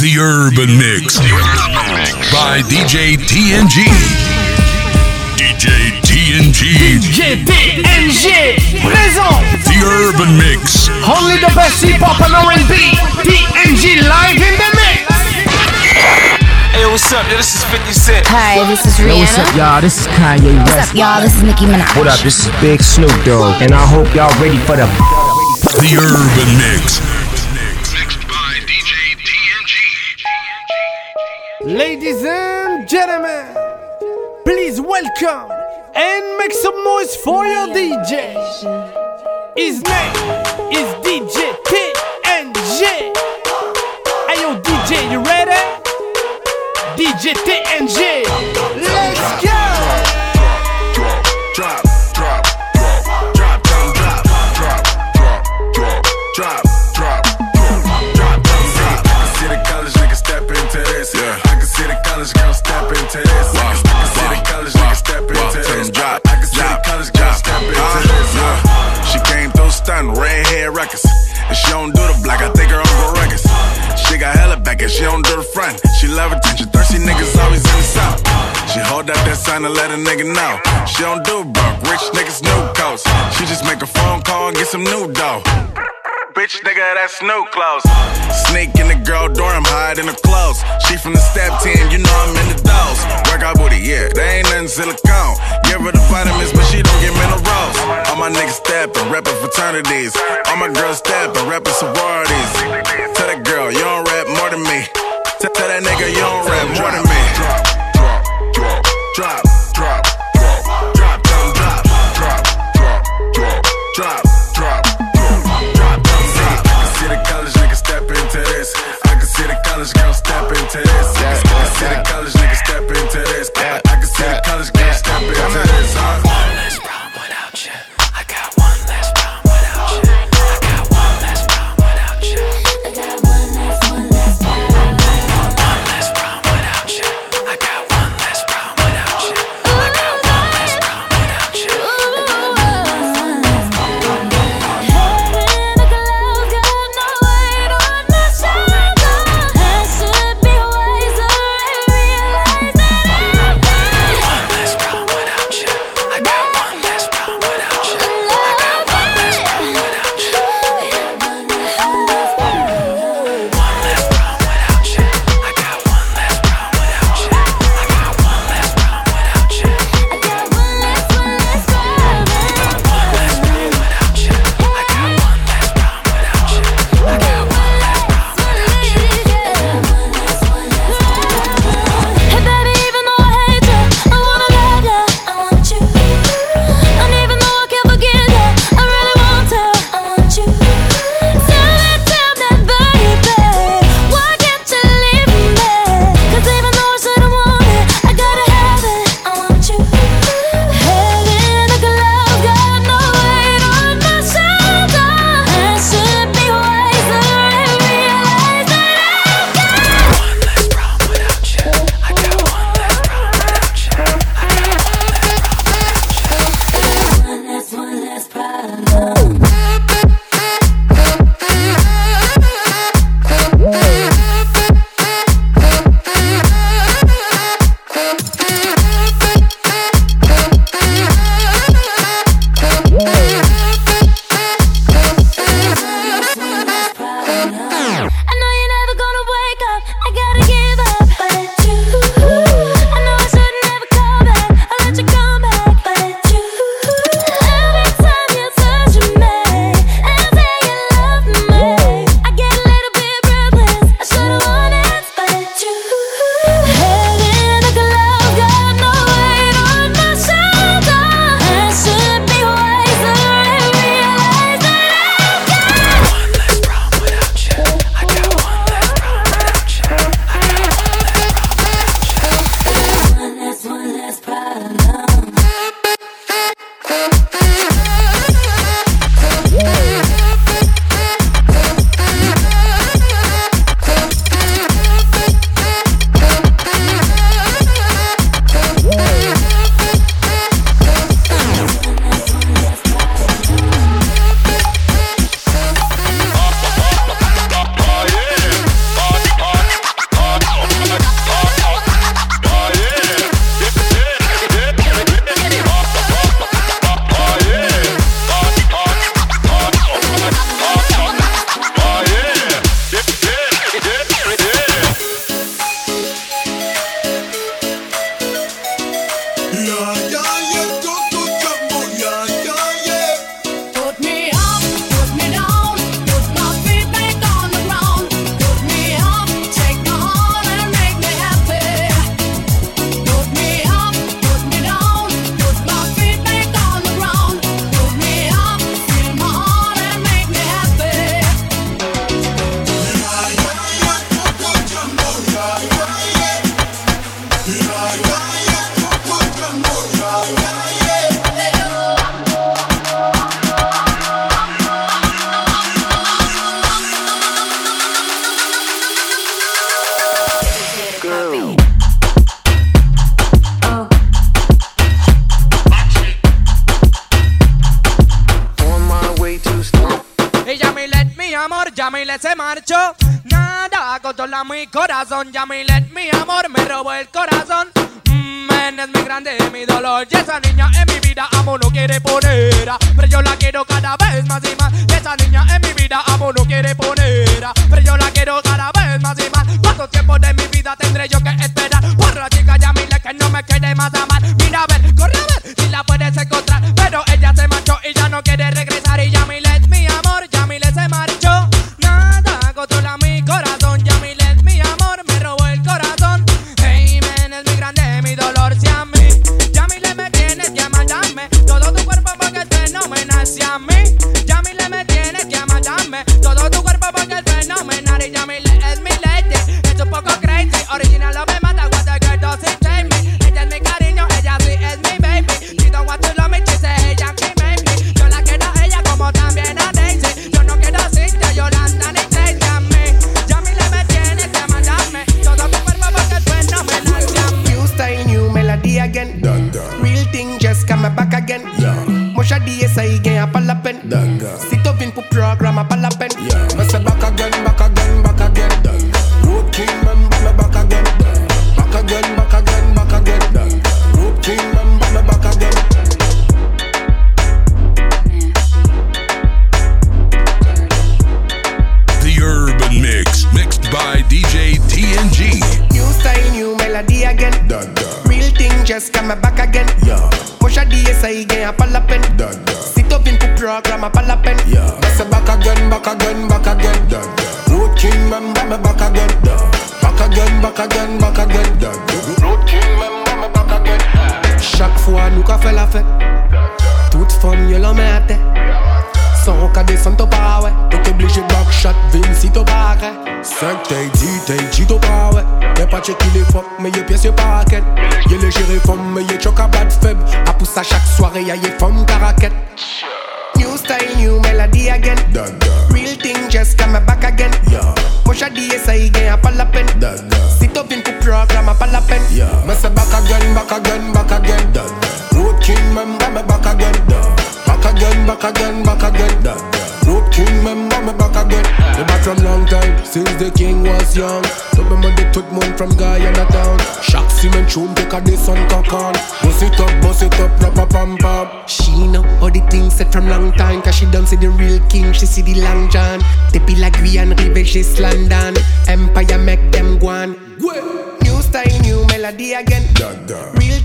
The Urban Mix by DJ TNG. DJ TNG. DJ TNG présent. The Urban Mix. Only the best hip hop and R&B. TNG live in the mix. Hey, what's up? Yo, this is 50 Cent. Hi, this is Rihanna. Yo, what's up, y'all? This is Kanye West. What's up, y'all? This is Nicki Minaj. What up? This is Big Snoop Dogg, and I hope y'all ready for the. The Urban Mix. Ladies and gentlemen, please welcome and make some noise for your DJ. His name is DJ TNG. Hey yo, DJ, you ready? DJ TNG. Let's go! drop, drop, sign and let a nigga know. She don't do broke, rich niggas new coats. She just make a phone call and get some new dough. Bitch, nigga, that's new clothes. Sneak in the girl hide in the clothes. She from the step team, you know I'm in the dolls. Work out booty, yeah, they ain't nothing silicone. Give her the vitamins, but she don't get minerals. All my niggas steppin', reppin' fraternities. All my girls steppin', reppin' sororities. Tell that girl, you don't rap more than me. Tell, that nigga, you don't rap more than me. Drop, drop, corazón, Yamile, mi amor, me robó el corazón. Mm, es mi grande, mi dolor. Y esa niña en mi vida amo no quiere poner. Pero yo la quiero cada vez más y más. Y esa niña en mi vida amo no quiere poner. Pero yo la quiero cada vez más y más. ¿Cuánto tiempo de mi vida tendré yo que esperar? Por la chica Yamile que no me quede más amar. melody again. Dun, dun. Real thing just come back again. Yeah. Push a DSI again, a palapin. Sit up into program, a palapin. Yeah. say back again, back again, back again. Dun, dun. Road king, man, back again. Dun. Back again, back again, back again. Dun, dun. King member me back again. Me back from long time, since the king was young. So me money tout monde from Guyana town. Chaque cement tune take a this on cock on. Bust it up, bust it up, rap a pam pam. She know all the things said from long time Cause she done see the real king, she see the long john They be like we and Rive, just London Empire make them go on New style, new melody again Real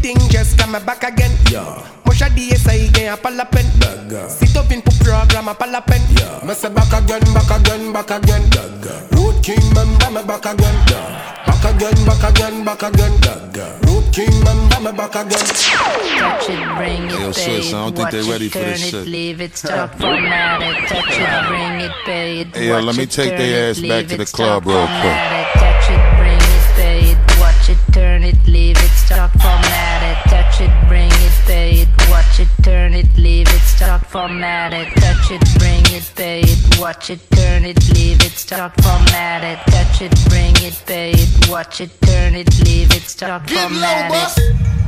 thing just come back again. Musha DSI again, a palapen Sit up in pour programme, a palapen Me say back again, back again, back again. Road King member me back again. Back again, back again, back again. Road King member me back again. Touch it, bring it, Yo, pay sis, I don't think they watch ready it, for this turn it, shit. leave it, stop, format it, touch it, bring it, pay it, Hey, yo, let me it, take their ass back to the club real quick. it, touch it, bring it, pay it, watch it, turn it, leave it, stop, format it, touch it, bring it, pay it, watch it, turn it, leave it, stop, format it, touch it, bring it, pay it, watch it, turn it, leave it, stop, format it, touch it, bring it, pay it, watch it, turn it, leave it, stop, format it.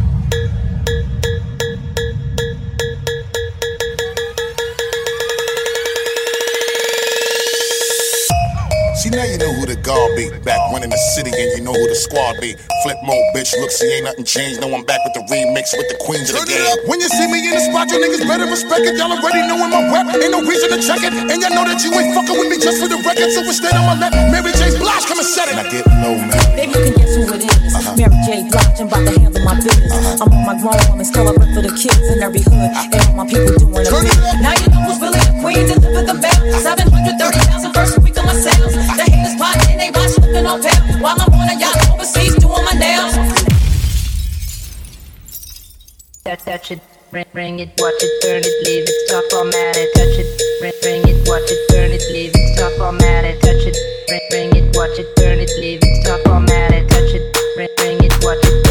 See now you know who the guard be. Back when in the city and you know who the squad be. Flip mode, bitch. Look, see ain't nothing changed. No, I'm back with the remix with the queens of the game. When you see me in the spot, you niggas better respect it. Y'all already knowin' my rep. Ain't no reason to check it. And y'all know that you ain't fucking with me just for the record. So instead on my left, Mary J. Blige come and set it. And I get low, man. Baby, you can guess who it is. Uh-huh. Mary J. Blige, I'm about to handle my business. Uh-huh. I'm on my grown woman, still a rep for the kids in every hood. Uh-huh. And all my people doing a bit. Now you know who's really the queen, deliver the bell. 730,000 first week on my sales. The haters plotting, they watch looking on pale. While I'm on a yacht overseas doing my nails. Touch, touch it, bring, bring it, watch it, turn it, leave it, stop, it, touch it, bring, bring it, watch it, turn it, leave it, stop, it, touch it, bring, bring it, watch it, turn it, leave it, stop, it, touch it, bring, bring it, watch it,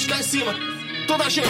braços cá em cima. Toda a gente.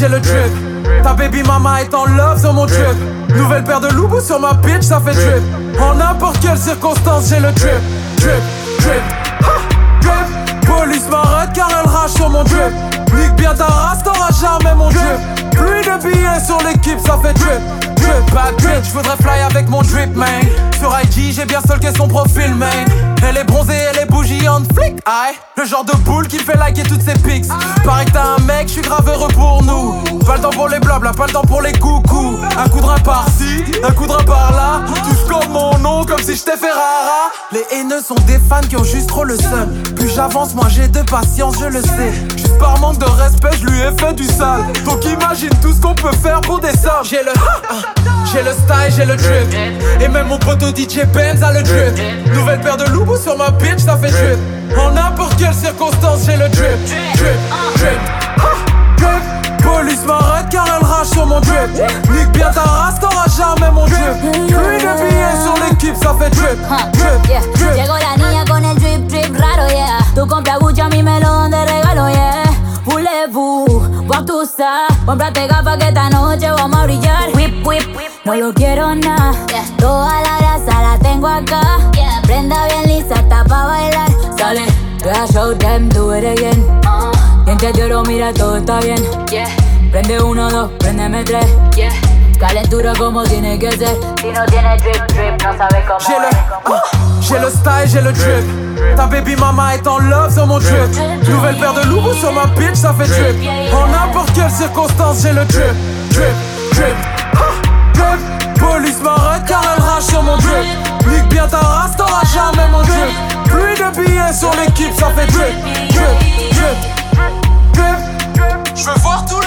J'ai le drip. Ta baby mama est en love sur mon drip. Nouvelle paire de loubous sur ma bitch, ça fait drip. En n'importe quelle circonstance, j'ai le drip. Drip, drip, ha, drip. Police m'arrête car elle rage sur mon drip. Nique bien ta race, t'auras jamais mon drip. Pluie de billets sur l'équipe, ça fait drip. Drip, bad drip, j'voudrais fly avec mon drip, man. Sur IG, j'ai bien stalké son profil, man. Elle est bronzée, elle est bouillante, flic, aïe. Le genre de boule qui fait liker toutes ses pics. Pareil que t'as un mec, j'suis grave heureux pour nous. Pas le temps pour les blabla, pas le temps pour les coucous. Un coup de par-ci, un coup de rein par-là. Touche comme mon nom, comme si j'étais Ferrara. Les haineux sont des fans qui ont juste trop le seum. Plus j'avance, moins j'ai de patience, je le sais. Juste par manque de respect, je lui ai fait du sale. Donc imagine tout ce qu'on peut faire pour des sommes. J'ai le, j'ai le style, j'ai le drip. Et même mon poteau DJ Benz a le drip. Nouvelle paire de loubous sur ma bitch, ça fait drip. En n'importe quelle circonstance, j'ai le drip. Drip, drip, drip. Police m'arrête car elle rage sur mon drip. Nique bien ta race, t'auras jamais mon drip. Pluie de billets sur l'équipe, ça fait drip. Drip, Yeah. drip. Llegó la niña con el drip drip raro, yeah. Tú compras Gucci, a mí me lo dan de regalo, yeah. Voulez-vous voir tout ça? Cómprate gafas que esta noche vamos a brillar. Whip, whip, no lo quiero nada. Toda la grasa la tengo acá. Prenda bien lisa, está pa' bailar. Sale, yeah, show them, do it again. Quien te quiero, mira, todo está bien. Prende uno, dos, préndeme tres. Calentura como tiene que ser. Si no tiene drip drip, no sabes cómo J'ai le, j'ai le style, j'ai le drip. Ta baby mama est en love sur mon drip. Nouvelle paire de loubous sur ma bitch, ça fait drip. En n'importe quelle circonstance, j'ai le drip. Drip, drip, ha, drip. Police m'arrête car elle rage sur mon drip. Nique bien ta race, t'auras jamais mon drip. Pluie de billets sur l'équipe, ça fait drip. Drip, drip, drip. Je veux voir tout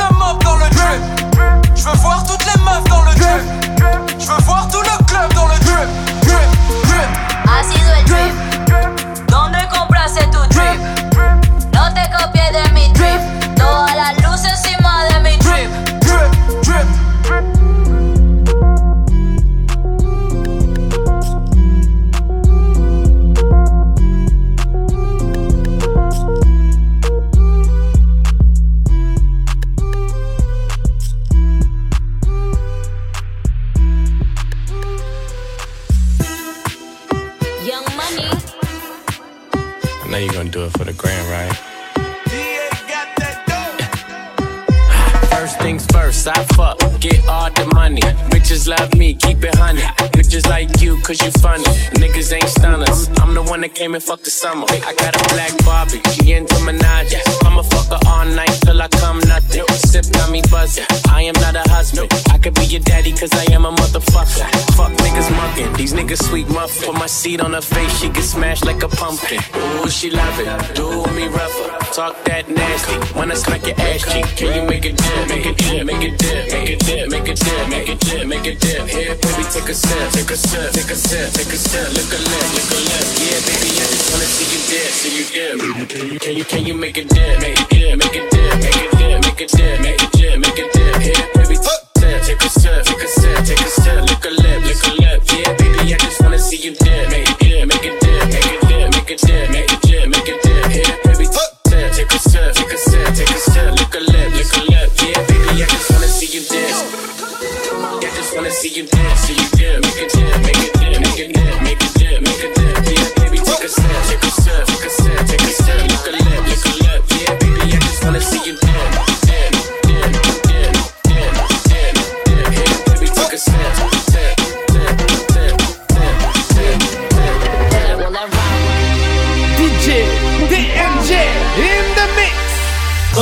le drip. Je veux voir toutes les meufs dans le drip. Je veux voir tout le club dans le drip. Drip, drip. Sido el drip. Cause you funny. Niggas ain't stunners. I'm the one that came and fucked the summer. I got a black Barbie, she into Minaj. I'ma fuck her all night till I come nothing. Sip got me buzzing. I am not a husband. I could be your daddy, cause I am a motherfucker. Fuck niggas mucking, these niggas sweet muffin. Put my seat on her face, she get smashed like a pumpkin. Ooh, she love it. Do me rougher. Talk that nasty. When I smack your ass cheek, can you make it dip? Make it dip, make it dip, make it dip, make it dip, make it dip, make it dip. Here, baby, take a sip, take a sip, take a sip, take a sip. Look a lip, look a lip. Yeah, baby, I just wanna see you dip, see you dip. Can you, can you, can you make it dip? Make it dip, make it dip, make it dip, make it dip, make it dip, make it dip. Here, baby, take a sip, take a sip, take a sip, look a lip, look a lip. Yeah, baby, I just wanna see you dip. Make it dip, make it dip, make it dip, make it dip, make it dip, a take a sip, take a sip, look a lip, look a lip. Yeah, baby, I just wanna see you dip. I just wanna see you dip, see you dip, make it dip, make it dip, make it dip, make it dip, make it dip. Yeah, baby, take a sip, take a sip,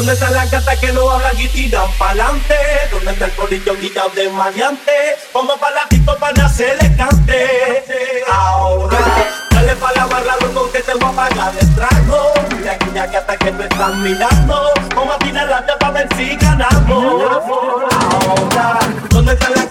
¿Dónde está la gata que no hablan y tiran pa'lante? ¿Dónde está el polillo guillado de maleante? Vamos pa' la disco para hacerle cante. Ahora, dale pa' la barra, loco, que te voy a pagar el trago. Mira aquella gata que me están mirando. Vamos a tirar la para ver si ganamos. Ahora, ¿dónde está la